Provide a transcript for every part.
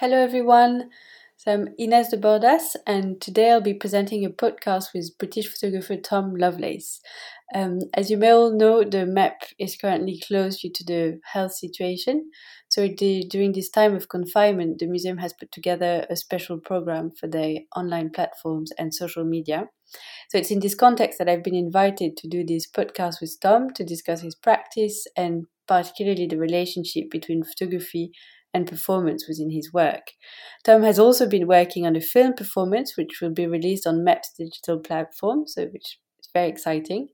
Hello, everyone. So I'm Ines de Bordas, and today I'll be presenting a podcast with British photographer Tom Lovelace. Um, as you may all know, the MEP is currently closed due to the health situation. So the, during this time of confinement, the museum has put together a special program for their online platforms and social media. So it's in this context that I've been invited to do this podcast with Tom to discuss his practice and particularly the relationship between photography and performance within his work. Tom has also been working on a film performance, which will be released on MEP's digital platform, so which is very exciting.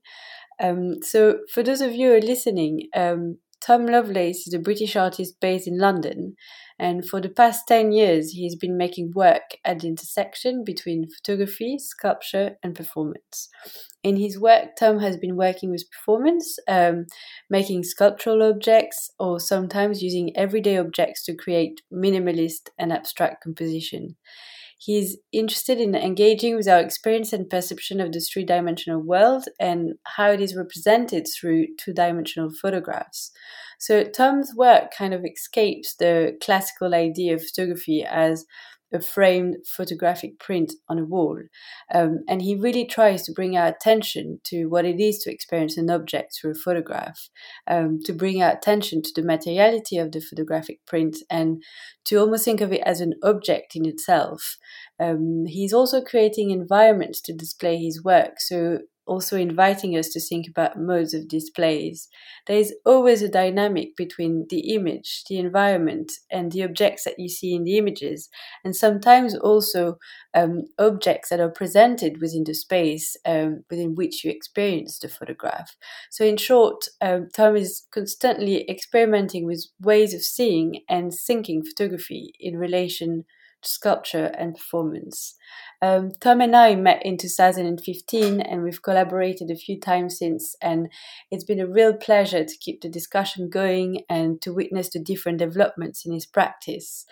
Um, so, for those of you who are listening, um, Tom Lovelace is a British artist based in London, and for the past 10 years, he's been making work at the intersection between photography, sculpture, and performance. In his work, Tom has been working with performance, um, making sculptural objects, or sometimes using everyday objects to create minimalist and abstract composition. He's interested in engaging with our experience and perception of the three dimensional world and how it is represented through two dimensional photographs. So, Tom's work kind of escapes the classical idea of photography as a framed photographic print on a wall. Um, and he really tries to bring our attention to what it is to experience an object through a photograph, um, to bring our attention to the materiality of the photographic print, and to almost think of it as an object in itself. Um, he's also creating environments to display his work. So also inviting us to think about modes of displays. There is always a dynamic between the image, the environment, and the objects that you see in the images, and sometimes also um, objects that are presented within the space um, within which you experience the photograph. So, in short, um, Tom is constantly experimenting with ways of seeing and thinking photography in relation sculpture and performance. Um, Tom and I met in 2015 and we've collaborated a few times since. And it's been a real pleasure to keep the discussion going and to witness the different developments in his practice.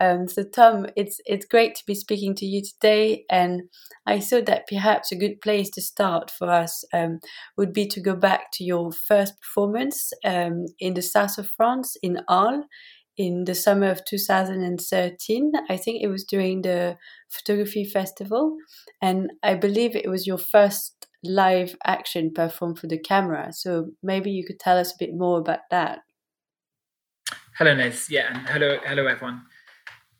Um, so, Tom, it's, it's great to be speaking to you today. And I thought that perhaps a good place to start for us um, would be to go back to your first performance um, in the south of France, in Arles in the summer of 2013. I think it was during the photography festival, and I believe it was your first live action performed for the camera. So maybe you could tell us a bit more about that. Hello, Nez. Yeah, and hello, hello, everyone.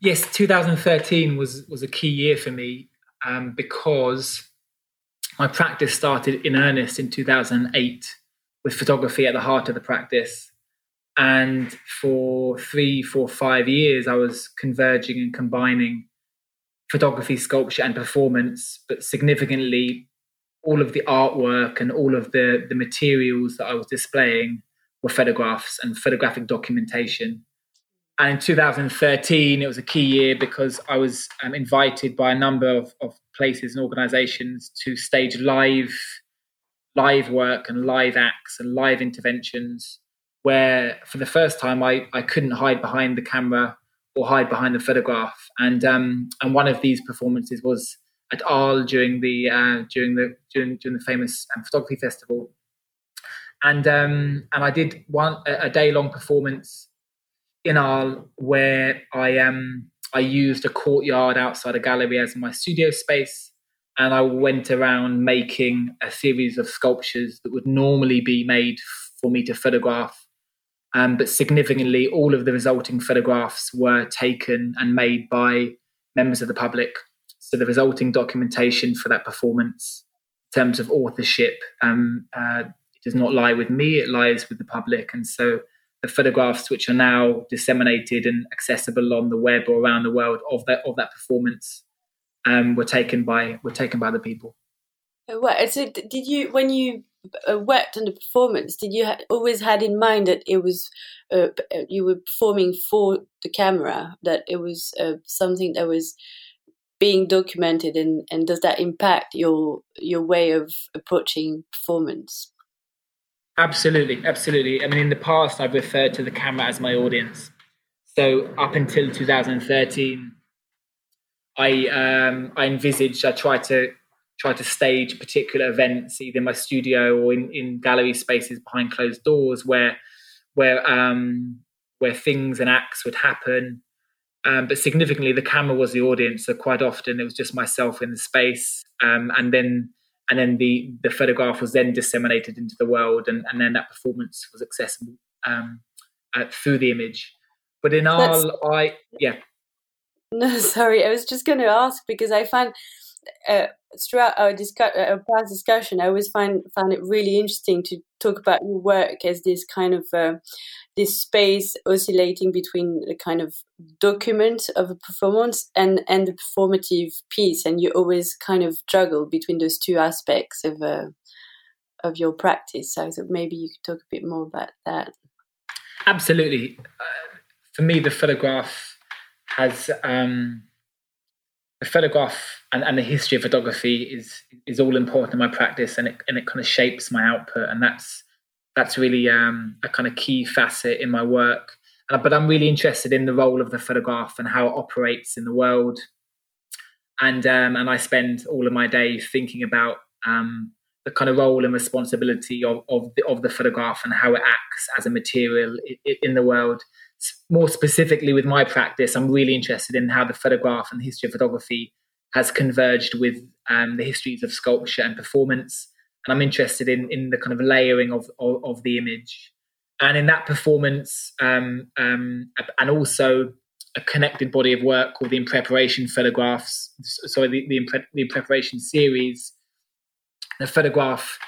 Yes, 2013 was was a key year for me um, because my practice started in earnest in 2008 with photography at the heart of the practice and for three, four, five years, I was converging and combining photography, sculpture, and performance. But significantly, all of the artwork and all of the, the materials that I was displaying were photographs and photographic documentation. And in 2013, it was a key year because I was um, invited by a number of, of places and organizations to stage live live work and live acts and live interventions where for the first time I, I couldn't hide behind the camera or hide behind the photograph. And um, and one of these performances was at Arles during the uh, during the during, during the famous um, photography festival. And um, and I did one a, a day long performance in Arles where I um I used a courtyard outside a gallery as my studio space. And I went around making a series of sculptures that would normally be made for me to photograph um, but significantly, all of the resulting photographs were taken and made by members of the public. So the resulting documentation for that performance, in terms of authorship, um, uh, does not lie with me; it lies with the public. And so the photographs, which are now disseminated and accessible on the web or around the world of that of that performance, um, were taken by were taken by the people. So did you when you worked on the performance, did you ha- always had in mind that it was uh, uh, you were performing for the camera, that it was uh, something that was being documented, and, and does that impact your your way of approaching performance? Absolutely, absolutely. I mean, in the past, I've referred to the camera as my audience. So up until 2013, I um, I envisaged I tried to try to stage particular events either in my studio or in, in gallery spaces behind closed doors where where um, where things and acts would happen Um, but significantly, the camera was the audience. So quite often, it was just myself in the space, um, and then and then the the photograph was then disseminated into the world, and, and then that performance was accessible um, uh, through the image. But in our, I yeah. No, sorry, I was just going to ask because I find uh, throughout our, uh, our past discussion, I always find found it really interesting to talk about your work as this kind of uh, this space oscillating between the kind of document of a performance and and the performative piece, and you always kind of juggle between those two aspects of uh, of your practice. So I thought maybe you could talk a bit more about that. Absolutely, uh, for me, the photograph has. Um, the photograph and, and the history of photography is is all important in my practice and it and it kind of shapes my output and that's that's really um, a kind of key facet in my work. Uh, but I'm really interested in the role of the photograph and how it operates in the world. And um, and I spend all of my day thinking about um, the kind of role and responsibility of of the, of the photograph and how it acts as a material in, in the world more specifically with my practice, I'm really interested in how the photograph and the history of photography has converged with um, the histories of sculpture and performance. And I'm interested in, in the kind of layering of, of, of the image. And in that performance, um, um, and also a connected body of work called the In Preparation photographs, sorry, the, the, in, Pre- the in Preparation series, the photograph,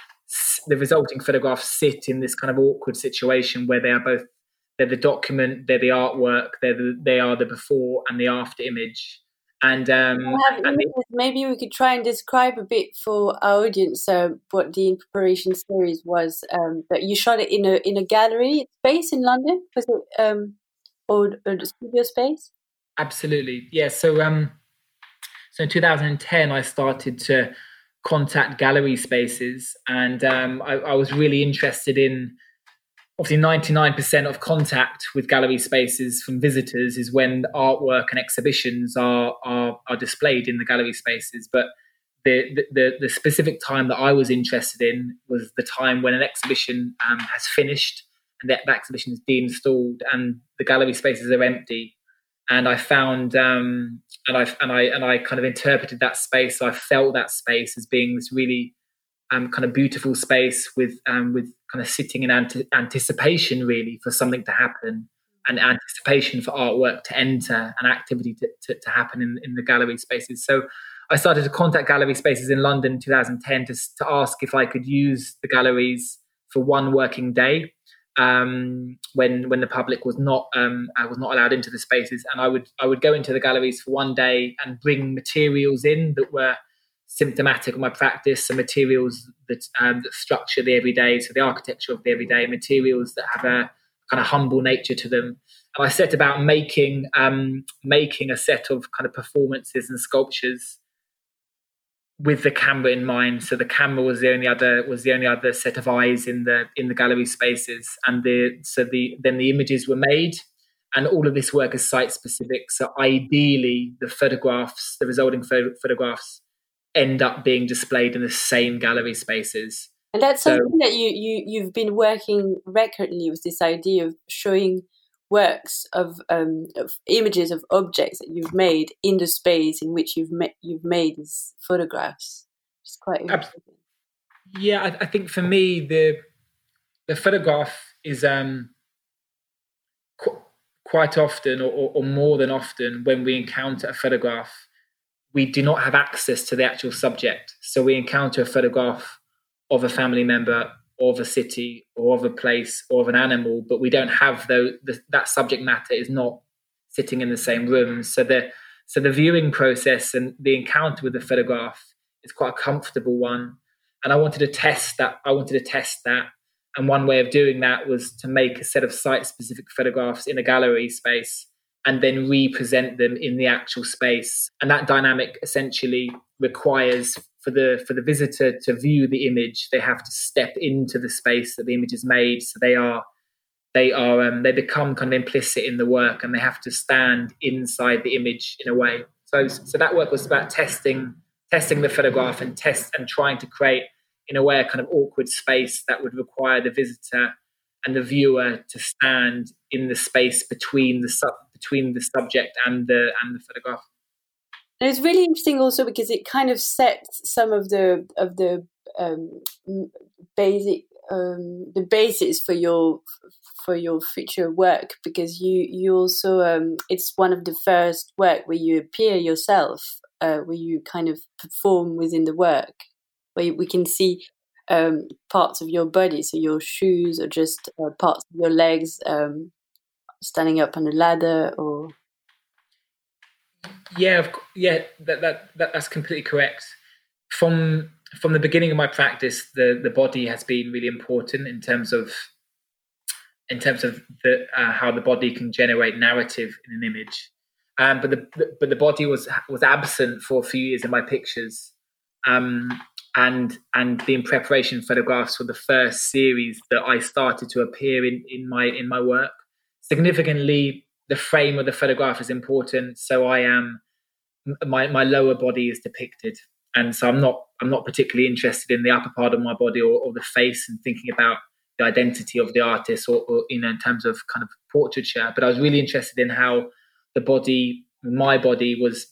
the resulting photographs sit in this kind of awkward situation where they are both they're the document, they're the artwork, they're the, they are the before and the after image. And, um, and maybe we could try and describe a bit for our audience uh, what the in preparation series was. Um, that you shot it in a in a gallery space in London, was it, um, or, the studio space? Absolutely. Yeah, so, um, so in 2010, I started to contact gallery spaces, and um, I, I was really interested in obviously 99% of contact with gallery spaces from visitors is when artwork and exhibitions are are, are displayed in the gallery spaces but the, the, the specific time that I was interested in was the time when an exhibition um, has finished and that, that exhibition is deinstalled and the gallery spaces are empty and I found um, and I and I and I kind of interpreted that space. I felt that space as being this really um, kind of beautiful space with um, with kind of sitting in ante- anticipation really for something to happen and anticipation for artwork to enter and activity to, to, to, happen in, in the gallery spaces. So I started to contact gallery spaces in London in 2010 to, to ask if I could use the galleries for one working day um, when when the public was not um, I was not allowed into the spaces, and I would I would go into the galleries for one day and bring materials in that were symptomatic of my practice, some materials that, um, that structure the everyday, so the architecture of the everyday, materials that have a kind of humble nature to them. And I set about making um, making a set of kind of performances and sculptures with the camera in mind. So the camera was the only other was the only other set of eyes in the in the gallery spaces, and the so the then the images were made. And all of this work is site specific. So ideally, the photographs, the resulting photographs, end up being displayed in the same gallery spaces. And that's something that you, you you've been working regularly with this idea of showing works of, um, of images of objects that you've made in the space in which you've met, you've made these photographs. It's quite interesting. Yeah, I, I, think for me the the photograph is um, qu- quite often, or, or, more than often, when we encounter a photograph, we do not have access to the actual subject. So we encounter a photograph of a family member of a city or of a place or of an animal, but we don't have the, that subject matter is not sitting in the same room. So the so the viewing process and the encounter with the photograph is quite a comfortable one. And I wanted to test that. I wanted to test that. And one way of doing that was to make a set of site specific photographs in a gallery space and then represent them in the actual space. And that dynamic essentially requires for the for the visitor to view the image, they have to step into the space that the image is made. So they are they are um, they become kind of implicit in the work, and they have to stand inside the image in a way. So so that work was about testing testing the photograph and test and trying to create in a way a kind of awkward space that would require the visitor and the viewer to stand in the space between the between the subject and the and the photograph. And it's really interesting also because it kind of sets some of the of the um, basic um, the basis for your for your future work because you you also um, it's one of the first work where you appear yourself uh, where you kind of perform within the work where we can see um, parts of your body so your shoes or just uh, parts of your legs um, standing up on a ladder or yeah of, yeah that, that, that that's completely correct from from the beginning of my practice, the the body has been really important in terms of in terms of the, uh, how the body can generate narrative in an image. Um, but the but the body was was absent for a few years in my pictures, um, and and the in preparation photographs for the first series that I started to appear in in my in my work. Significantly, the frame of the photograph is important, so I am my my lower body is depicted and so I'm not I'm not particularly interested in the upper part of my body or, or the face and thinking about the identity of the artist or, or, you know in terms of kind of portraiture. But I was really interested in how the body, my body, was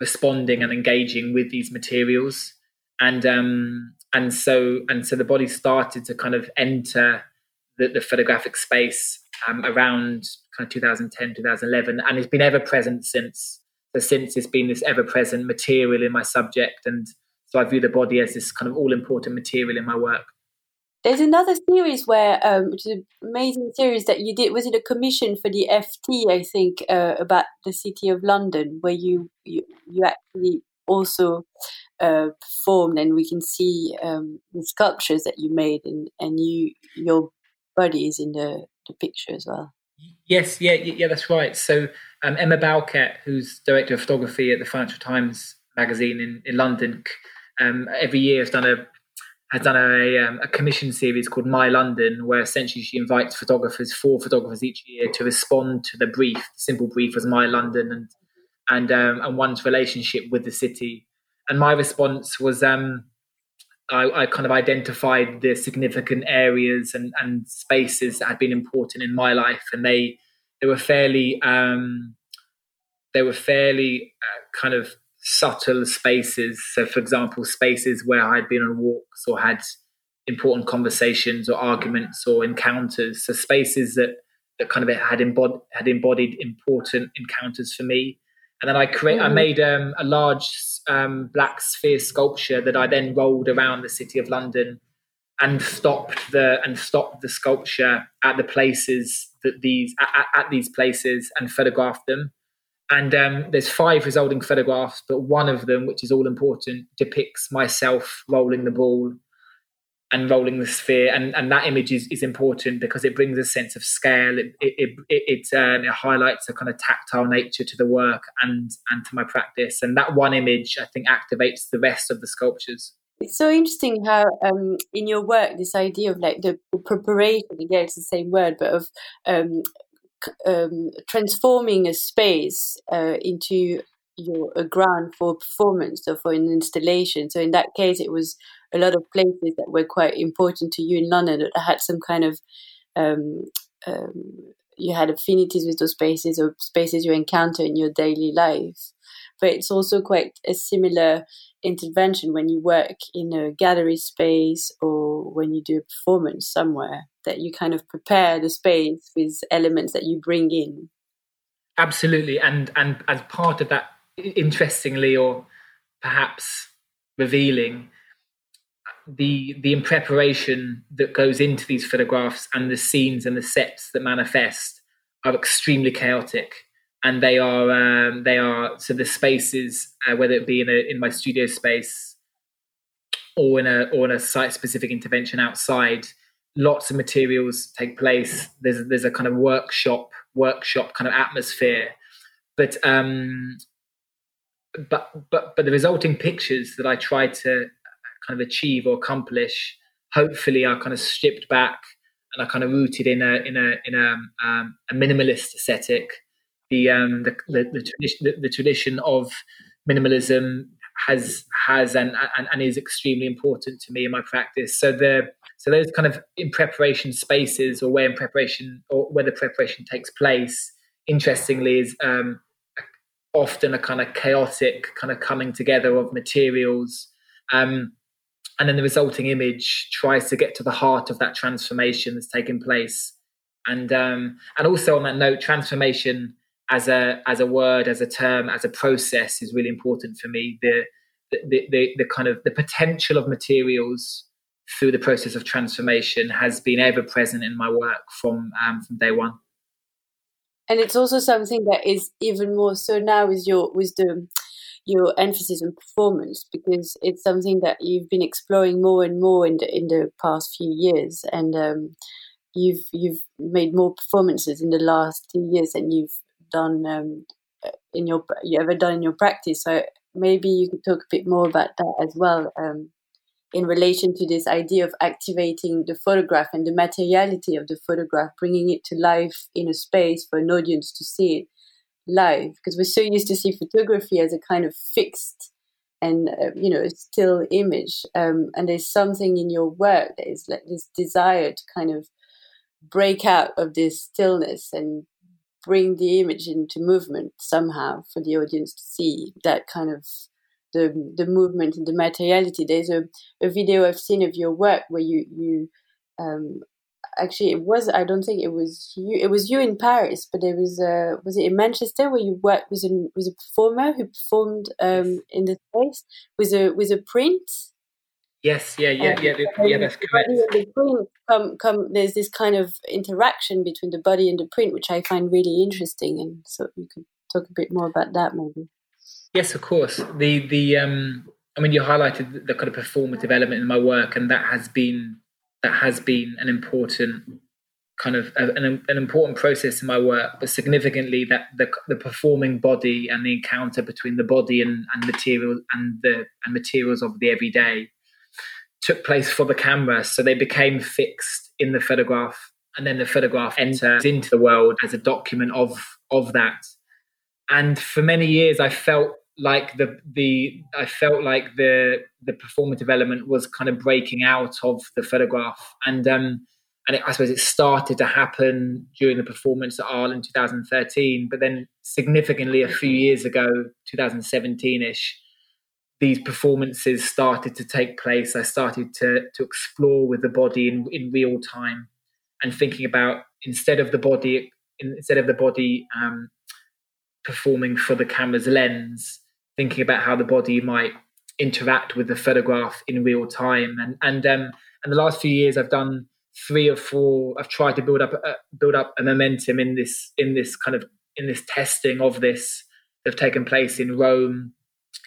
responding and engaging with these materials, and um, and so and so the body started to kind of enter the, the photographic space um, around kind of 2010 2011 and it's been ever present since. So since it's been this ever-present material in my subject and so i view the body as this kind of all-important material in my work. There's another series where um, which is an amazing series that you did was it a commission for the ft i think uh, about the city of london where you you, you actually also uh, performed and we can see um, the sculptures that you made and, and you your body is in the, the picture as well Yes, yeah, yeah, that's right. So um, Emma Bowkett, who's director of photography at the Financial Times magazine in, in London, um, every year has done a has done a, um, a commission series called My London, where essentially she invites photographers, four photographers each year, to respond to the brief. The simple brief was My London, and and um, and one's relationship with the city. And my response was um, I, I, kind of identified the significant areas and, and spaces that had been important in my life, and they they were fairly um, they were fairly uh, kind of subtle spaces. So, for example, spaces where I'd been on walks or had important conversations or arguments or encounters. So, spaces that that kind of had embodied had embodied important encounters for me. And then I create mm. I made um, a large um, black sphere sculpture that I then rolled around the city of London and stopped the and stopped the sculpture at the places that these at, at these places and photographed them. And um, there's five resulting photographs, but one of them, which is all important, depicts myself rolling the ball and rolling the sphere and, and that image is, is important because it brings a sense of scale. It it, it, it, um, it, highlights a kind of tactile nature to the work and and to my practice. And that one image i think activates the rest of the sculptures. It's so interesting how um, in your work this idea of like the, preparation again it's the same word but of um, um, transforming a space uh, into your a ground for performance or for an installation. So in that case it was a lot of places that were quite important to you in London that had some kind of um, um, you had affinities with those spaces or spaces you encounter in your daily life. But it's also quite a similar intervention when you work in a gallery space or when you do a performance somewhere that you kind of prepare the space with elements that you bring in. Absolutely, and and as part of that, interestingly or perhaps revealing, the the in preparation that goes into these photographs and the scenes and the sets that manifest are extremely chaotic. And they are um, they are so the spaces uh, whether it be in a in my studio space or in a or in a site specific intervention outside lots of materials take place. There's there's a kind of workshop workshop kind of atmosphere. But um but but but the resulting pictures that i try to kind of achieve or accomplish, hopefully are kind of stripped back and are kind of rooted in a in a in a, um, a minimalist aesthetic. The, um, the, the, the tradition the, the, tradition of minimalism has has and, and and is extremely important to me in my practice. So the so those kind of in preparation spaces or where in preparation or where the preparation takes place interestingly, is um, often a kind of chaotic kind of coming together of materials. Um, and then the resulting image tries to get to the heart of that transformation that's taking place. And um, and also on that note, transformation as a as a word, as a term, as a process is really important for me. The the, the, the kind of the potential of materials through the process of transformation has been ever present in my work from um, from day one. And it's also something that is even more so now with your with the your emphasis on performance because it's something that you've been exploring more and more in the in the past few years. And um, you've you've made more performances in the last two years than you've done um, in your you ever done in your practice. So maybe you could talk a bit more about that as well um, in relation to this idea of activating the photograph and the materiality of the photograph, bringing it to life in a space for an audience to see it live. Because we're so used to see photography as a kind of fixed and uh, you know still image, um, and there's something in your work that is like this desire to kind of break out of this stillness and bring the image into movement somehow for the audience to see that kind of the the movement and the materiality. There's a, a video I've seen of your work where you you um, actually it was I don't think it was you it was you in Paris, but it was uh, was it in Manchester where you worked with a with a performer who performed um, in the space with a with a print. Yes, yeah, yeah, um, yeah, yeah, that's correct. The print come, come. There's this kind of interaction between the body and the print, which I find really interesting, and so you could talk a bit more about that, maybe. Yes, of course. The the um, I mean, you highlighted the kind of performative element in my work, and that has been that has been an important kind of an, an important process in my work. But significantly, that the the performing body and the encounter between the body and, and material and the and materials of the everyday took place for the camera, so they became fixed in the photograph, and then the photograph enters into the world as a document of of that. And for many years, I felt like the the I felt like the the performative element was kind of breaking out of the photograph, and um, and it, I suppose it started to happen during the performance at Arles in 2013, but then significantly a few years ago, 2017ish, these performances started to take place. I started to to explore with the body in in real time, and thinking about instead of the body instead of the body um, performing for the camera's lens thinking about how the body might interact with the photograph in real time. And and um, and the last few years, I've done three or four. I've tried to build up a, build up a momentum in this in this kind of in this testing of this that have taken place in Rome,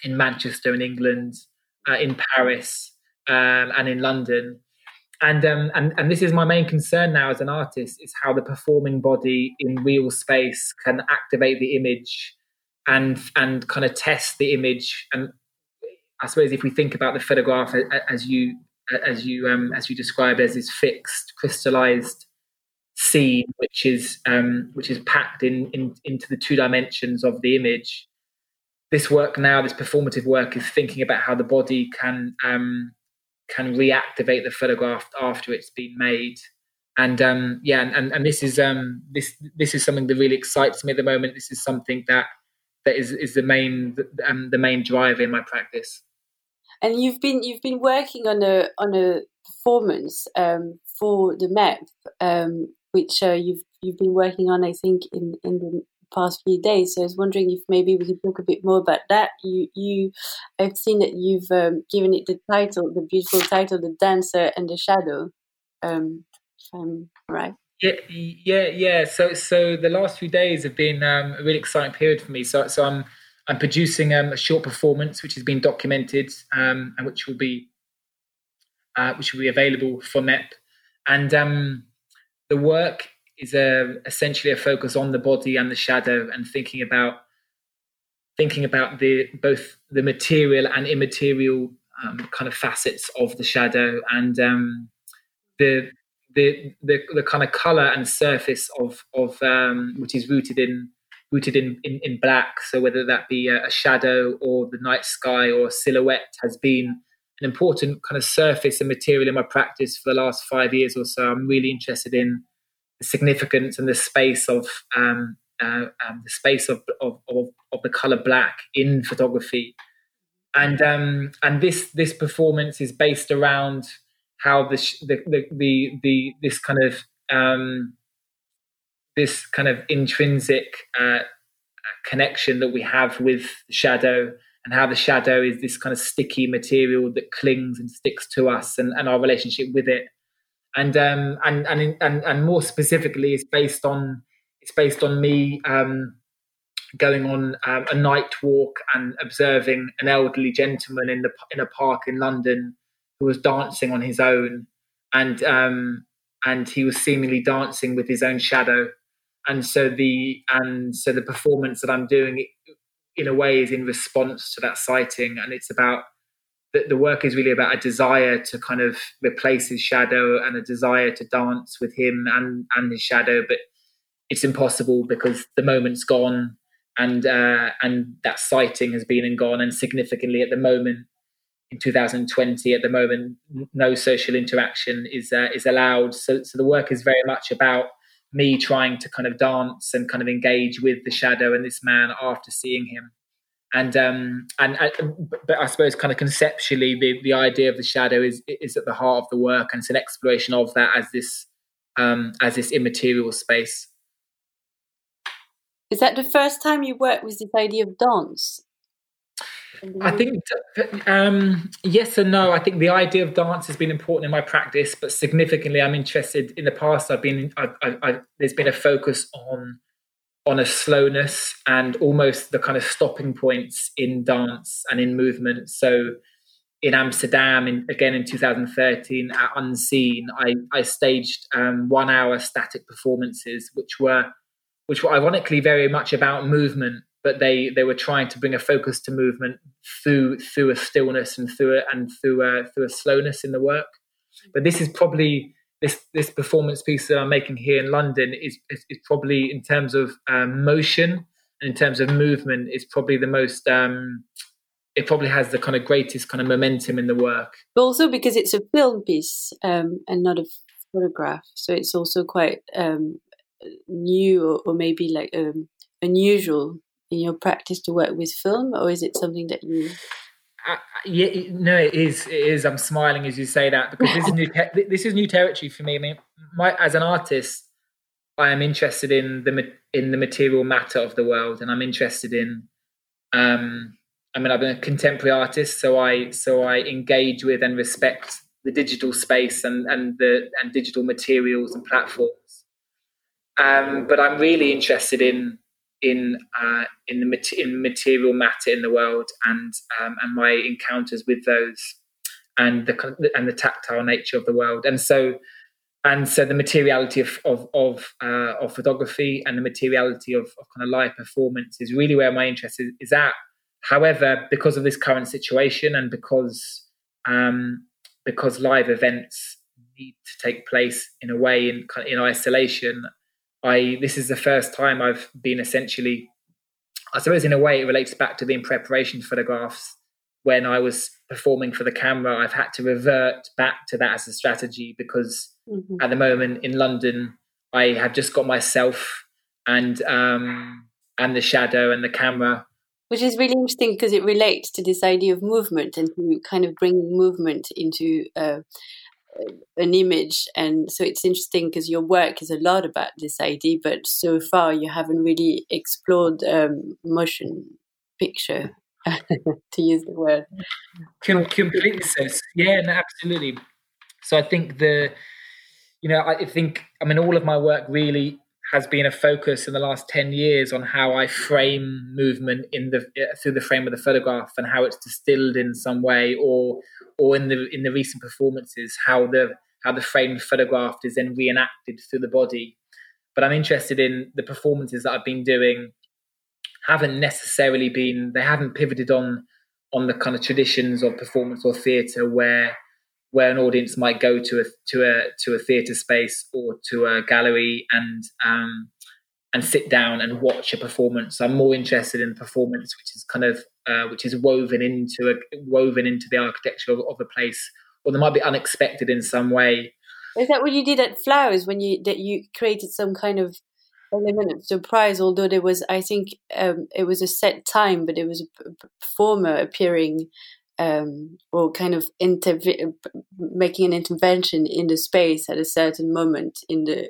in Manchester, in England, uh, in Paris, um, and in London. And, um, and and this is my main concern now as an artist is how the performing body in real space can activate the image and and kind of test the image. And I suppose if we think about the photograph as you as you um, as you describe as this fixed, crystallized scene, which is um, which is packed in, in into the two dimensions of the image. This work now, this performative work, is thinking about how the body can um, can reactivate the photograph after it's been made and um, yeah, and, and this is um, this this is something that really excites me at the moment. This is something that that is is the main um, the main driver in my practice. And you've been you've been working on a on a performance um, for the MEP, um, which uh, you've you've been working on, I think, in in the past few days. So I was wondering if maybe we could talk a bit more about that. You you I've seen that you've um, given it the title, the beautiful title, "The Dancer and the Shadow." Um, right. Yeah, yeah, yeah. So, so the last few days have been um, a really exciting period for me. So, so I'm I'm producing um, a short performance which has been documented um, and which will be uh, which will be available for MEP. And um, the work is a, essentially a focus on the body and the shadow, and thinking about thinking about the both the material and immaterial um, kind of facets of the shadow and um, the the the, the kind of color and surface of of um, which is rooted in rooted in, in, in black. So whether that be a, shadow or the night sky or a silhouette has been an important kind of surface and material in my practice for the last five years or so. I'm really interested in the significance and the space of um, uh, um, the space of, of, of, of, the color black in photography. And um, and this this performance is based around how the the the, the, the this kind of um, this kind of intrinsic uh, connection that we have with shadow and how the shadow is this kind of sticky material that clings and sticks to us and, and our relationship with it. And um, and and and and more specifically, it's based on it's based on me um, going on um, a night walk and observing an elderly gentleman in the in a park in London who was dancing on his own, and um, and he was seemingly dancing with his own shadow, and so the and so the performance that I'm doing in a way is in response to that sighting, and it's about the, the work is really about a desire to kind of replace his shadow and a desire to dance with him and and his shadow, but it's impossible because the moment's gone. And uh, and that sighting has been and gone. And significantly at the moment in 2020 at the moment no social interaction is uh, is allowed so so the work is very much about me trying to kind of dance and kind of engage with the shadow and this man after seeing him and um, and uh, but I suppose kind of conceptually the the idea of the shadow is is at the heart of the work, and it's an exploration of that as this um, as this immaterial space. Is that the first time you worked with this idea of dance? I think um, yes and no. I think the idea of dance has been important in my practice, but significantly, I'm interested. In the past, I've been I, I, I, there's been a focus on on a slowness and almost the kind of stopping points in dance and in movement. So in Amsterdam, in, again in 2013 at Unseen, I, I staged um, one hour static performances, which were which were ironically very much about movement, but they they were trying to bring a focus to movement through through a stillness and through a, and through a, through a slowness in the work. But this is probably this this performance piece that I'm making here in London is is, is probably in terms of um, motion and in terms of movement is probably the most um, it probably has the kind of greatest kind of momentum in the work. But also because it's a film piece um, and not a photograph, so it's also quite um, new or, or, maybe like um, unusual in your practice to work with film, or is it something that you? Uh, yeah, no, it is. It is. I'm smiling as you say that because this is new. Te- this is new territory for me. I mean, my, as an artist, I am interested in the in the material matter of the world, and I'm interested in. Um, I mean, I'm a contemporary artist, so I so I engage with and respect the digital space and and the and digital materials and platforms. Um, but I'm really interested in in uh, in the in material matter in the world and um, and my encounters with those and the and the tactile nature of the world. And so and so the materiality of of of, uh, of photography and the materiality of, of, kind of live performance is really where my interest is, is at. However because of this current situation and because um, because live events need to take place in a way in in isolation I this is the first time I've been essentially, I suppose in a way it relates back to the in preparation photographs when I was performing for the camera. I've had to revert back to that as a strategy because mm-hmm. at the moment in London I have just got myself and um, and the shadow and the camera which is really interesting because it relates to this idea of movement and to kind of bringing movement into uh, an image. And so it's interesting because your work is a lot about this idea but so far you haven't really explored um, motion picture to use the word. Com- completely sense yeah no, absolutely. So i think the you know i think i mean all of my work really has been a focus in the last 10 years on how I frame movement in the through the frame of the photograph and how it's distilled in some way or or in the in the recent performances how the how the frame photographed is then reenacted through the body. But I'm interested in the performances that I've been doing haven't necessarily been they haven't pivoted on on the kind of traditions of performance or theatre where where an audience might go to a to a to a theatre space or to a gallery and um, and sit down and watch a performance. I'm more interested in performance, which is kind of uh, which is woven into a woven into the architecture of, of a place, or they might be unexpected in some way. Is that what you did at Flowers when you that you created some kind of element of surprise, although there was, I think, um, it was a set time, but it was a performer appearing um, or kind of making an intervention in the space at a certain moment in the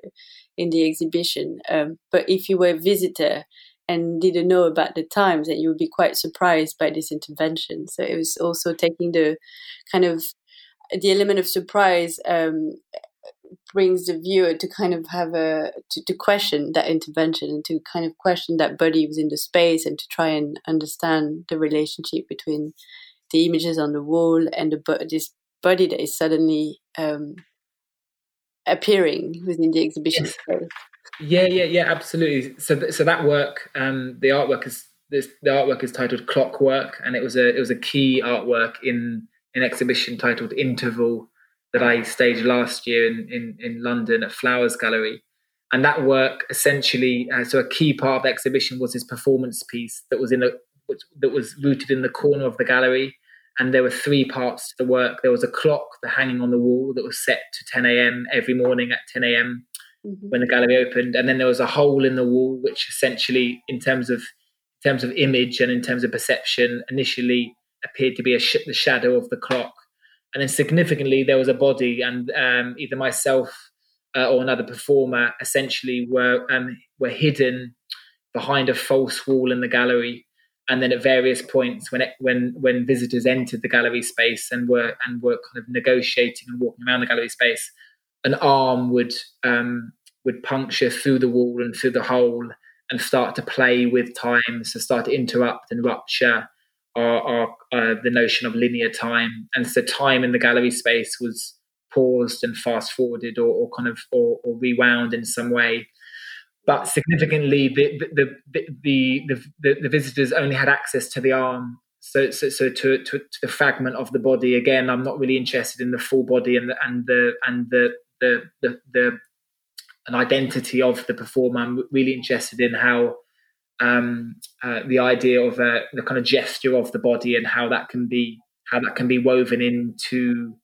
in the exhibition. Um, but if you were a visitor and didn't know about the times, then you would be quite surprised by this intervention. So it was also taking the kind of the element of surprise um, brings the viewer to kind of have a to, to question that intervention and to kind of question that body within the space and to try and understand the relationship between the images on the wall and the this body that is suddenly um, appearing within the exhibition yes. space. Yeah, yeah, yeah, absolutely. So, th- so that work, um, the artwork is this, the artwork is titled Clockwork, and it was a it was a key artwork in an exhibition titled Interval that I staged last year in in, in London at Flowers Gallery. And that work essentially, uh, so a key part of the exhibition was his performance piece that was in a that was rooted in the corner of the gallery and there were three parts to the work. There was a clock hanging on the wall that was set to 10 a.m. every morning at 10 a.m. Mm-hmm. when the gallery opened, and then there was a hole in the wall, which essentially, in terms of in terms of image and in terms of perception, initially appeared to be a sh- the shadow of the clock, and then significantly there was a body, and um, either myself uh, or another performer essentially were um, were hidden behind a false wall in the gallery and then at various points when it, when when visitors entered the gallery space and were and were kind of negotiating and walking around the gallery space, an arm would um, would puncture through the wall and through the hole and start to play with time, so start to interrupt and rupture our, our uh, the notion of linear time, and so time in the gallery space was paused and fast forwarded or, or kind of or, or rewound in some way but significantly the the, the the, the, the, visitors only had access to the arm. So so, so to, to, to the fragment of the body. Again i'm not really interested in the full body and the and the and the the the, the an identity of the performer. I'm really interested in how um, uh, the idea of uh, the kind of gesture of the body and how that can be how that can be woven into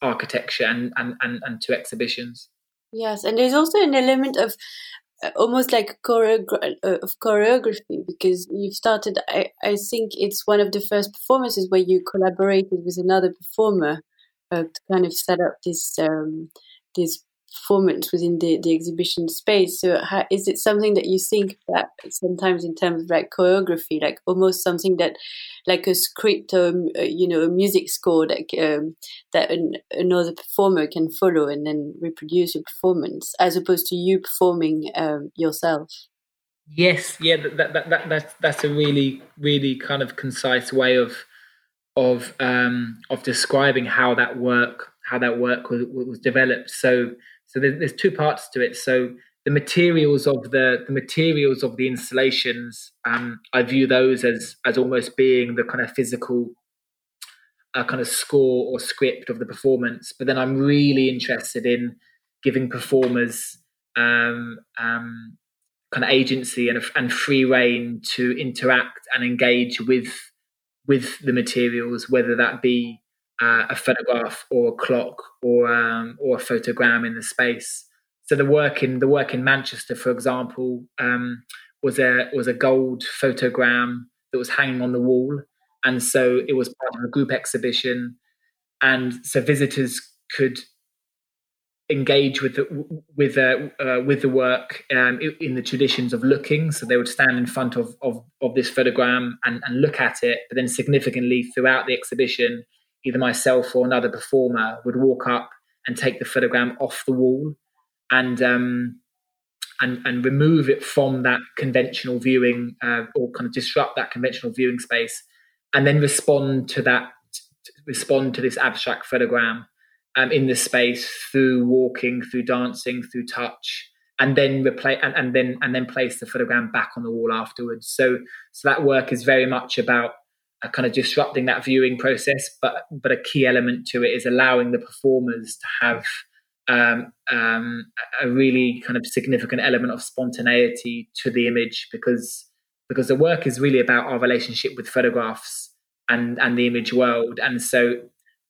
architecture and and and, and to exhibitions. Yes and there's also an element of almost like uh, of choreography because you've started I, I think it's one of the first performances where you collaborated with another performer uh, to kind of set up this um, this performance within the, the exhibition space. So, how, is it something that you think that sometimes in terms of like choreography, like almost something that, like a script or uh, you know a music score that um, that an, another performer can follow and then reproduce your performance, as opposed to you performing um, yourself? Yes, yeah, that, that, that, that's that's a really really kind of concise way of of um, of describing how that work how that work was, was developed. So so there's, there's two parts to it. So the materials of the the materials of the installations, um, I view those as as almost being the kind of physical uh, kind of score or script of the performance. But then I'm really interested in giving performers um, um, kind of agency and and free reign to interact and engage with with the materials, whether that be uh, a photograph or a clock or um, or a photogram in the space. So the work in the work in Manchester, for example, um, was a was a gold photogram that was hanging on the wall, and so it was part of a group exhibition, and so visitors could engage with the with uh, uh, with the work um, in the traditions of looking. So they would stand in front of of, of this photogram and, and look at it, but then significantly throughout the exhibition, either myself or another performer would walk up and take the photogram off the wall and um, and and remove it from that conventional viewing uh, or kind of disrupt that conventional viewing space and then respond to that respond to this abstract photogram um, in the space through walking through dancing through touch and then replace and, and then and then place the photogram back on the wall afterwards. So so that work is very much about kind of disrupting that viewing process. But but a key element to it is allowing the performers to have um, um, a really kind of significant element of spontaneity to the image because because the work is really about our relationship with photographs and and the image world. And so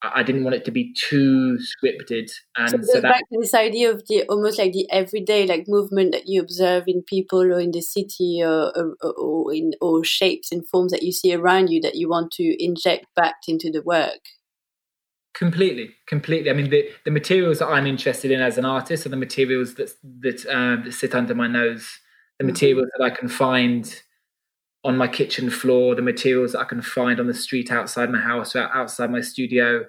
I didn't want it to be too scripted. And so, so that, back to this idea of the almost like the everyday like movement that you observe in people or in the city or, or, or in or shapes and forms that you see around you that you want to inject back into the work. Completely, completely. I mean, the, the materials that I'm interested in as an artist are the materials that that, uh, that sit under my nose, the mm-hmm. materials that I can find on my kitchen floor, the materials that I can find on the street outside my house or outside my studio.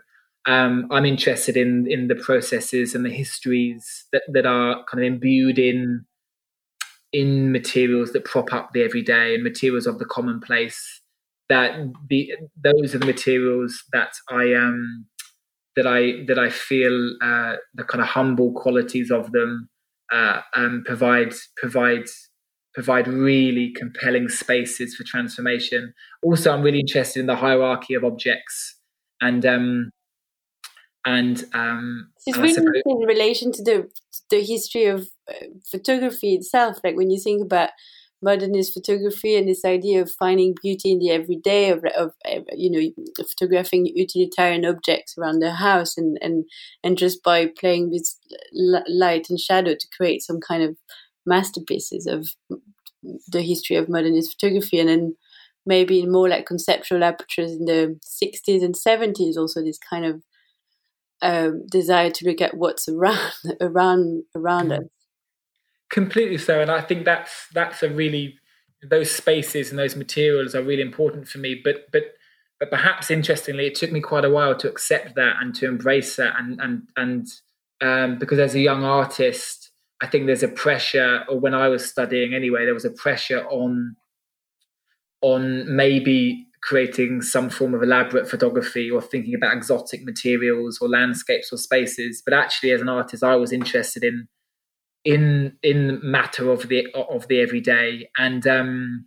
Um, I'm interested in in the processes and the histories that, that are kind of imbued in in materials that prop up the everyday and materials of the commonplace. That the those are the materials that I um that I that I feel uh, the kind of humble qualities of them uh, um, provide provide provide really compelling spaces for transformation. Also, I'm really interested in the hierarchy of objects and um, and um, it's really suppose- in relation to the the history of uh, photography itself. Like when you think about modernist photography and this idea of finding beauty in the everyday of, of you know photographing utilitarian objects around the house and and and just by playing with light and shadow to create some kind of masterpieces of the history of modernist photography and then maybe in more like conceptual apertures in the 60s and 70s also this kind of um, desire to look at what's around around around us. Completely so and i think that's that's a really those spaces and those materials are really important for me but but but perhaps interestingly it took me quite a while to accept that and to embrace that and and and um, because as a young artist I think there's a pressure, or when I was studying anyway, there was a pressure on on maybe creating some form of elaborate photography or thinking about exotic materials or landscapes or spaces. But actually, as an artist, I was interested in in in matter of the of the everyday and um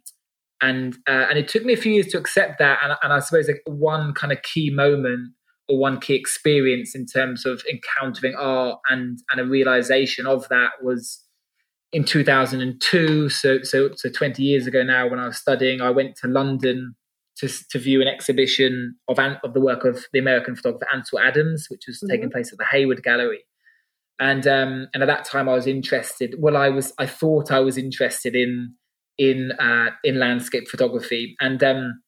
and uh, and it took me a few years to accept that and, and i suppose like one kind of key moment or one key experience in terms of encountering art and and a realization of that was in 2002 so so so 20 years ago now when i was studying i went to london to, to view an exhibition of of the work of the american photographer ansel adams which was mm-hmm. taking place at the hayward gallery. And um and at that time i was interested well i was i thought i was interested in in uh in landscape photography. And um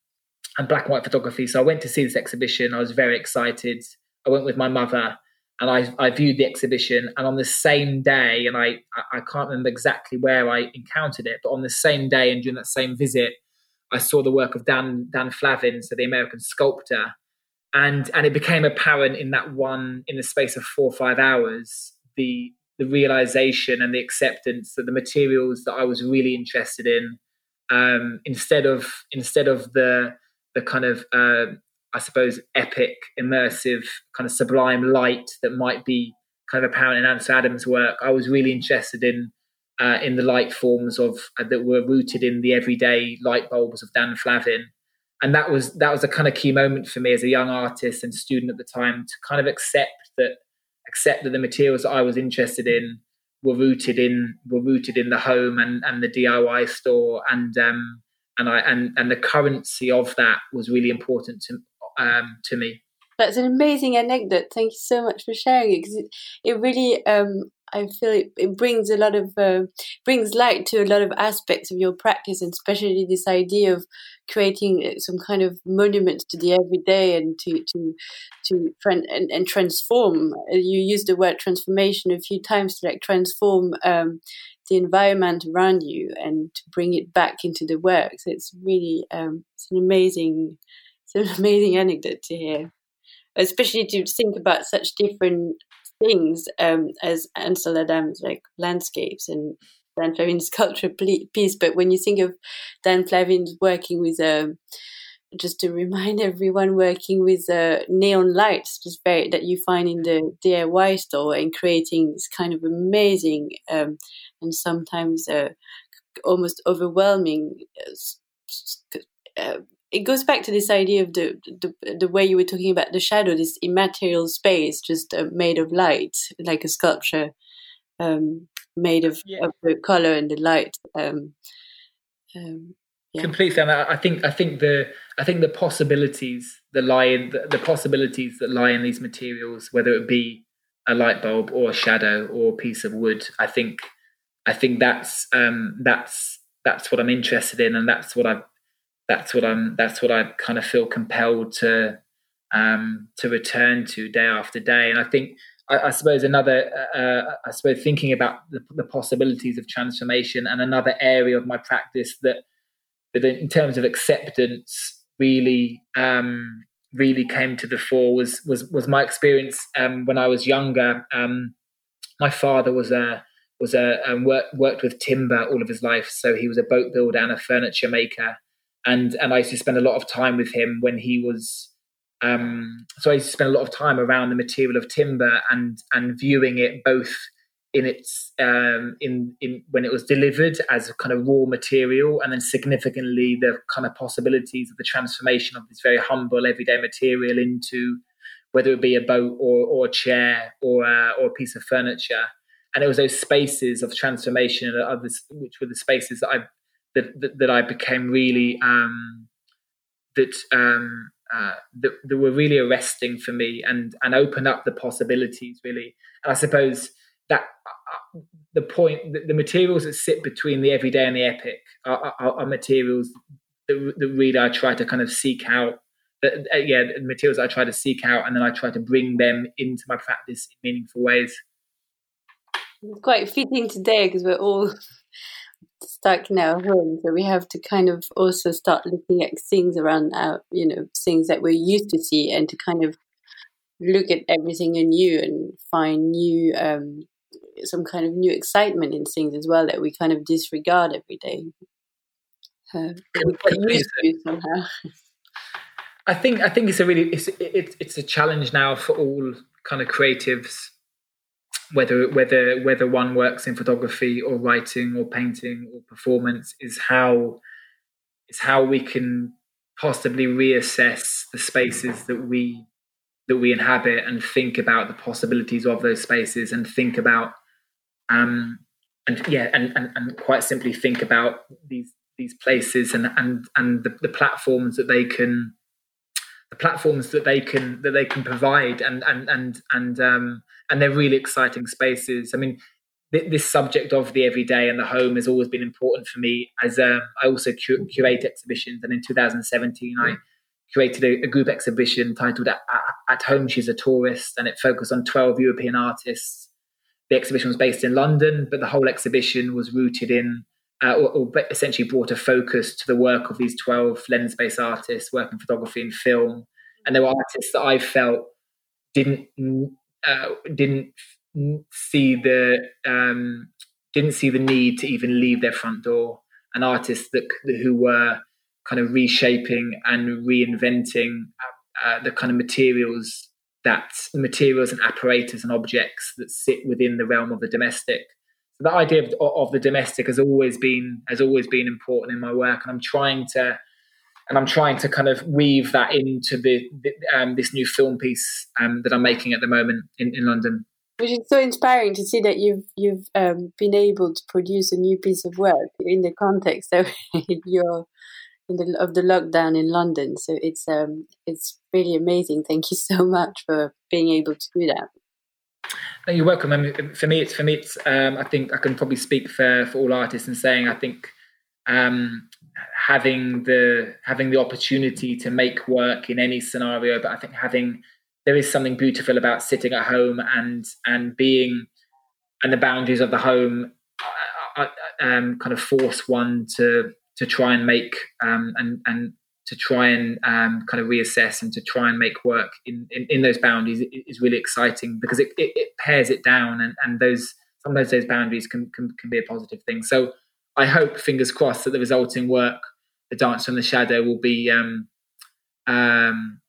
and black and white photography. So I went to see this exhibition. I was very excited. I went with my mother and I, I viewed the exhibition. And on the same day, and I, I can't remember exactly where I encountered it, but on the same day and during that same visit, I saw the work of Dan Dan Flavin, so the American sculptor, and and it became apparent in that one in the space of four or five hours the the realization and the acceptance that the materials that I was really interested in, um, instead of instead of the the kind of uh, I suppose epic, immersive, kind of sublime light that might be kind of apparent in Ansel Adams' work. I was really interested in uh, in the light forms of uh, that were rooted in the everyday light bulbs of Dan Flavin, and that was that was a kind of key moment for me as a young artist and student at the time to kind of accept that accept that the materials that I was interested in were rooted in were rooted in the home and and the DIY store and um, and I and and the currency of that was really important to um, to me. That's an amazing anecdote. Thank you so much for sharing it because it, it really um, I feel it, it brings a lot of uh, brings light to a lot of aspects of your practice, and especially this idea of creating uh, some kind of monument to the everyday and to to to and, and transform. You used the word transformation a few times to like transform um, the environment around you and to bring it back into the work. So it's really um, it's an amazing it's an amazing anecdote to hear, especially to think about such different things um, as Ansel Adams like landscapes and Dan Flavin's sculpture piece. But when you think of Dan Flavin's working with um, just to remind everyone working with uh, neon lights just very that you find in the DIY store and creating this kind of amazing um, and sometimes uh, almost overwhelming. Uh, uh, it goes back to this idea of the, the, the way you were talking about the shadow, this immaterial space just uh, made of light, like a sculpture um, made of, yeah. of, the color and the light. Um, um, yeah. completely. I think I think the I think the possibilities that lie in the, the possibilities that lie in these materials, whether it be a light bulb or a shadow or a piece of wood, I think I think that's um, that's that's what I'm interested in, and that's what I that's what I'm that's what I kind of feel compelled to um, to return to day after day. And I think I, I suppose another uh, uh, I suppose thinking about the, the, possibilities of transformation and another area of my practice that, that in terms of acceptance really um, really came to the fore was was was my experience um, when I was younger. Um, my father was a was a um, work, worked with timber all of his life, so he was a boat builder and a furniture maker, and and I used to spend a lot of time with him when he was. Um, so I used to spend a lot of time around the material of timber and and viewing it both in its um, in in when it was delivered as a kind of raw material, and then significantly the kind of possibilities of the transformation of this very humble everyday material into whether it be a boat or, or a chair or uh, or a piece of furniture. And it was those spaces of transformation and others, which were the spaces that I that that, that I became really um, that um, uh, that, that were really arresting for me and and opened up the possibilities really. And I suppose that uh, the point the, the, materials that sit between the everyday and the epic are, are, are materials that, that really I try to kind of seek out uh, yeah the materials I try to seek out and then I try to bring them into my practice in meaningful ways it's quite fitting today because we're all stuck in our home so we have to kind of also start looking at things around our you know things that we're used to see and to kind of look at everything anew and find new um, some kind of new excitement in things as well that we kind of disregard every day. Uh, used to somehow. I think I think it's a really it's it's it's a challenge now for all kind of creatives, whether whether whether one works in photography or writing or painting or performance, is how is how we can possibly reassess the spaces that we that we inhabit and think about the possibilities of those spaces and think about um, and yeah, and, and, and quite simply think about these these places and and and the, the platforms that they can platforms that they can that they can provide and and and and um and they're really exciting spaces. I mean th- this subject of the everyday and the home has always been important for me as um, i also cu- curate exhibitions and in 2017 i created a, a group exhibition titled at, at home she's a tourist and it focused on 12 european artists. The exhibition was based in London, but the whole exhibition was rooted in, uh, or, or, essentially brought a focus to the work of these 12 lens based artists working photography and film. And there were artists that I felt didn't uh, didn't see the um, didn't see the need to even leave their front door. And artists that who were kind of reshaping and reinventing uh, the kind of materials that materials and apparatus and objects that sit within the realm of the domestic. The idea of, of the domestic has always been has always been important in my work, and I'm trying to and I'm trying to kind of weave that into the, the um, this new film piece um, that I'm making at the moment in, in London. Which is so inspiring to see that you've you've um, been able to produce a new piece of work in the context of your the, of the lockdown in London. So it's um, it's really amazing. Thank you so much for being able to do that. No, you're welcome. I mean, for me, it's for me. It's um, I think I can probably speak for for all artists and saying I think um, having the having the opportunity to make work in any scenario, but I think having there is something beautiful about sitting at home and and being and the boundaries of the home uh, uh, um, kind of force one to to try and make um, and and to try and um, kind of reassess and to try and make work in, in, in those boundaries is really exciting because it, it, it, pares it down and, and those sometimes those boundaries can, can, can be a positive thing. So I hope, fingers crossed, that the resulting work, the dance from the shadow, will be um, um,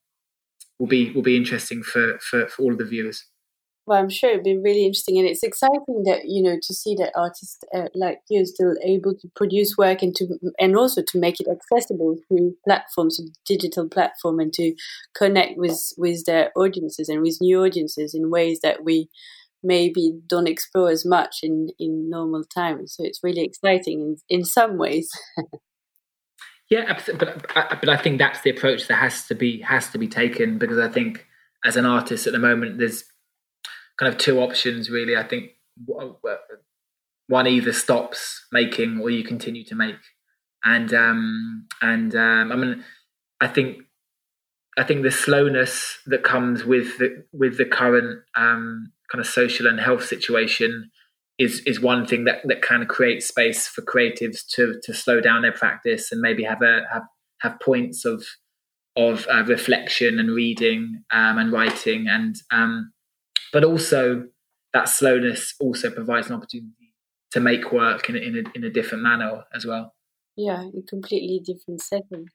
will be will be interesting for, for, for all of the viewers. Well, I'm sure it'd be really interesting, and it's exciting that you know to see that artists uh, like you are still able to produce work and to and also to make it accessible through platforms, digital platform, and to connect with with their audiences and with new audiences in ways that we maybe don't explore as much in in normal times. So it's really exciting in in some ways. Yeah, but but I think that's the approach that has to be has to be taken because I think as an artist at the moment there's kind of two options really. I think one either stops making or you continue to make, and um, and um, I mean I think I think the slowness that comes with the with the current um, kind of social and health situation is is one thing that that kind of creates space for creatives to to slow down their practice and maybe have a have have points of of uh, reflection and reading um, and writing and um, but also that slowness also provides an opportunity to make work in in a, in a different manner as well. Yeah, a completely different setting.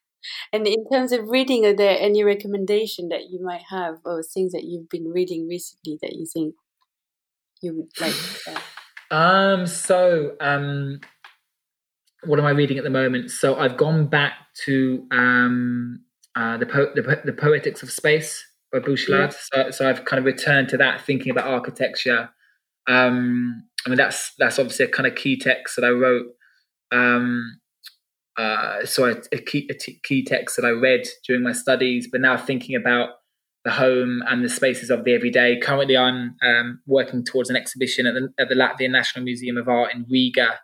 And in terms of reading, are there any recommendation that you might have, or things that you've been reading recently that you think you would like? Um. So, um, what am I reading at the moment? So I've gone back to um uh, the po- the, po- the poetics of space by Bachelard. Yeah. So, so I've kind of returned to that, thinking about architecture. Um, I mean, that's that's obviously a kind of key text that I wrote. Um, uh, so a, a, key, a t- key text that I read during my studies, but now thinking about the home and the spaces of the everyday. Currently, I'm um, working towards an exhibition at the, at the Latvian National Museum of Art in Riga,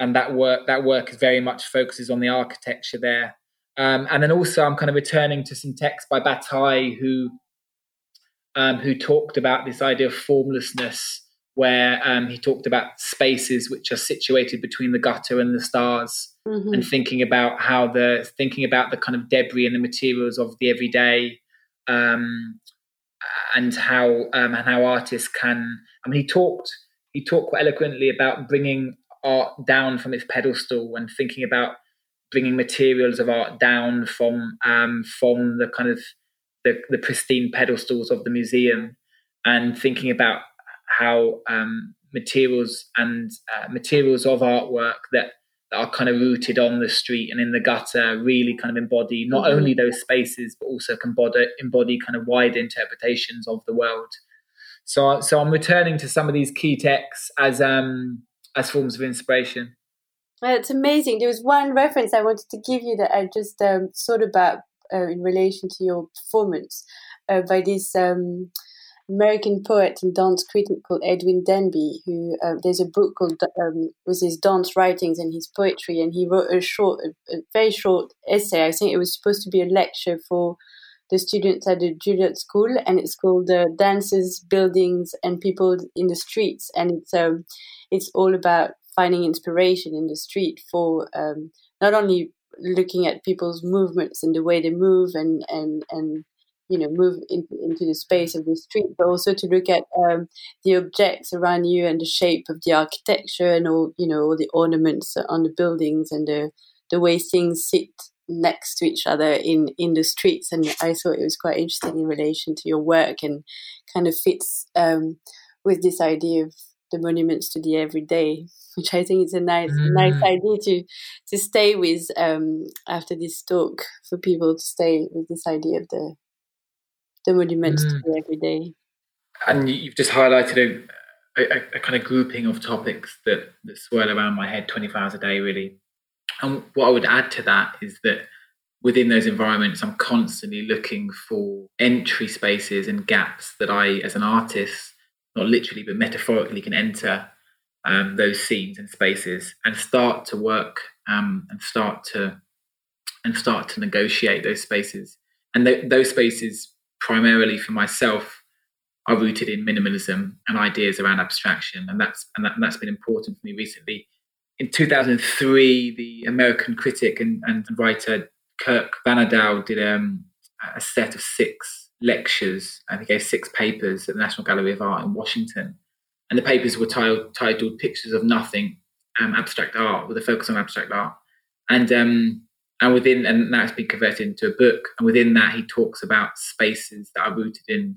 and that work that work is very much focuses on the architecture there. Um, and then also, I'm kind of returning to some texts by Bataille, who um, who talked about this idea of formlessness, where um, he talked about spaces which are situated between the gutter and the stars, mm-hmm. and thinking about how the thinking about the kind of debris and the materials of the everyday, um, and how um, and how artists can. I mean, he talked he talked quite eloquently about bringing art down from its pedestal and thinking about bringing materials of art down from um, from the kind of the, the pristine pedestals of the museum and thinking about how um, materials and uh, materials of artwork that, that are kind of rooted on the street and in the gutter really kind of embody not mm-hmm. only those spaces but also can embody, embody kind of wide interpretations of the world. So, so I'm returning to some of these key texts as um, as forms of inspiration. It's amazing. There was one reference I wanted to give you that I just um, thought about uh, in relation to your performance uh, by this um, American poet and dance critic called Edwin Denby. Who uh, there's a book called um, with his dance writings and his poetry, and he wrote a short, a, a very short essay. I think it was supposed to be a lecture for the students at the Juilliard School, and it's called uh, "Dances, Buildings, and People in the Streets," and it's um, it's all about finding inspiration in the street for um, not only looking at people's movements and the way they move and and and you know move in, into the space of the street, but also to look at um, the objects around you and the shape of the architecture and all you know all the ornaments on the buildings and the the way things sit next to each other in in the streets. And I thought it was quite interesting in relation to your work and kind of fits um, with this idea of the monuments to the everyday, which I think is a nice mm. nice idea to to stay with um, after this talk for people to stay with this idea of the the monuments mm. to the everyday. And you've just highlighted a, a, a, kind of grouping of topics that, that swirl around my head 24 hours a day, really. And what I would add to that is that within those environments, I'm constantly looking for entry spaces and gaps that I, as an artist, not literally but metaphorically, can enter um, those scenes and spaces and start to work um, and start to and start to negotiate those spaces. And th- those spaces, primarily for myself, are rooted in minimalism and ideas around abstraction, and that's and, that, and that's been important for me recently. In 2003, the American critic and, and writer Kirk Van did um, a set of six lectures and he gave six papers at the National Gallery of Art in Washington. And the papers were titled, titled Pictures of Nothing, um, Abstract Art, with a focus on abstract art. And um, and within and it's been converted into a book. And within that, he talks about spaces that are rooted in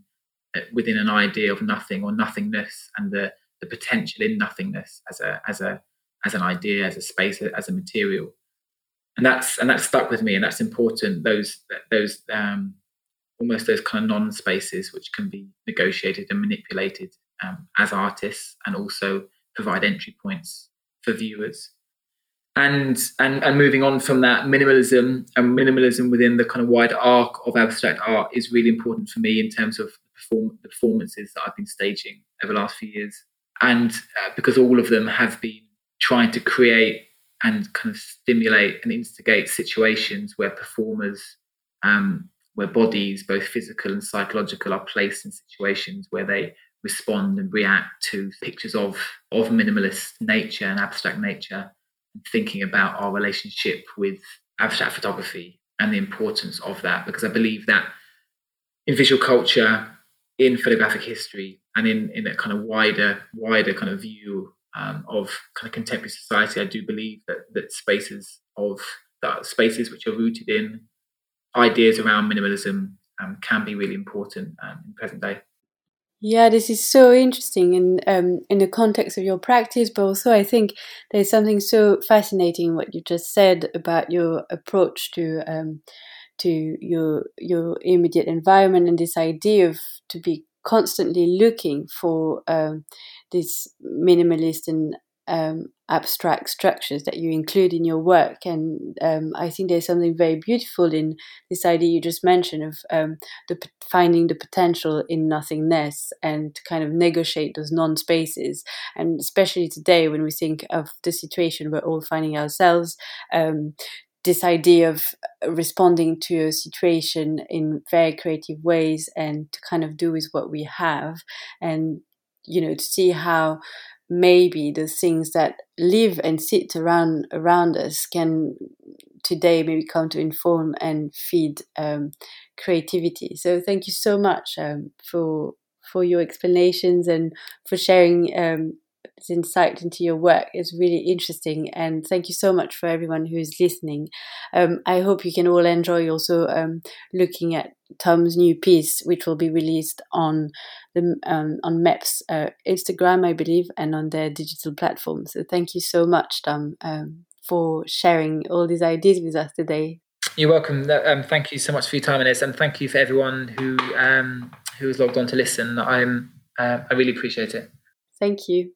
uh, within an idea of nothing or nothingness, and the the potential in nothingness as a as a as an idea, as a space, as a material. And that's and that stuck with me, and that's important. Those those um, almost those kind of non spaces which can be negotiated and manipulated um, as artists and also provide entry points for viewers. and and and moving on from that minimalism and minimalism within the kind of wider arc of abstract art is really important for me in terms of perform- the performances that I've been staging over the last few years, and uh, because all of them have been trying to create and kind of stimulate and instigate situations where performers, um, where bodies, both physical and psychological, are placed in situations where they respond and react to pictures of of minimalist nature and abstract nature and thinking about our relationship with abstract photography and the importance of that. Because i believe that in visual culture in photographic history and in in a kind of wider wider kind of view um, of kind of contemporary society i do believe that that spaces of that spaces which are rooted in ideas around minimalism um, can be really important um, in present day. Yeah, this is so interesting in um, in the context of your practice, but also I think there's something so fascinating what you just said about your approach to um, to your your immediate environment and this idea of to be constantly looking for um, this minimalist and um, abstract structures that you include in your work. And um, I think there's something very beautiful in this idea you just mentioned of um, the finding the potential in nothingness and to kind of negotiate those non spaces. And especially today, when we think of the situation we're all finding ourselves. Um, this idea of responding to a situation in very creative ways and to kind of do with what we have and you know to see how maybe the things that live and sit around around us can today maybe come to inform and feed um, creativity. So thank you so much um, for for your explanations and for sharing um, insight into your work is really interesting. And thank you so much for everyone who is listening. Um, I hope you can all enjoy also um, looking at Tom's new piece, which will be released on the um, on MEP's uh, Instagram, I believe, and on their digital platform. So thank you so much, Tom, um, for sharing all these ideas with us today. You're welcome. Um, thank you so much for your time, and thank you for everyone who um, who has logged on to listen. I'm uh, I really appreciate it. Thank you.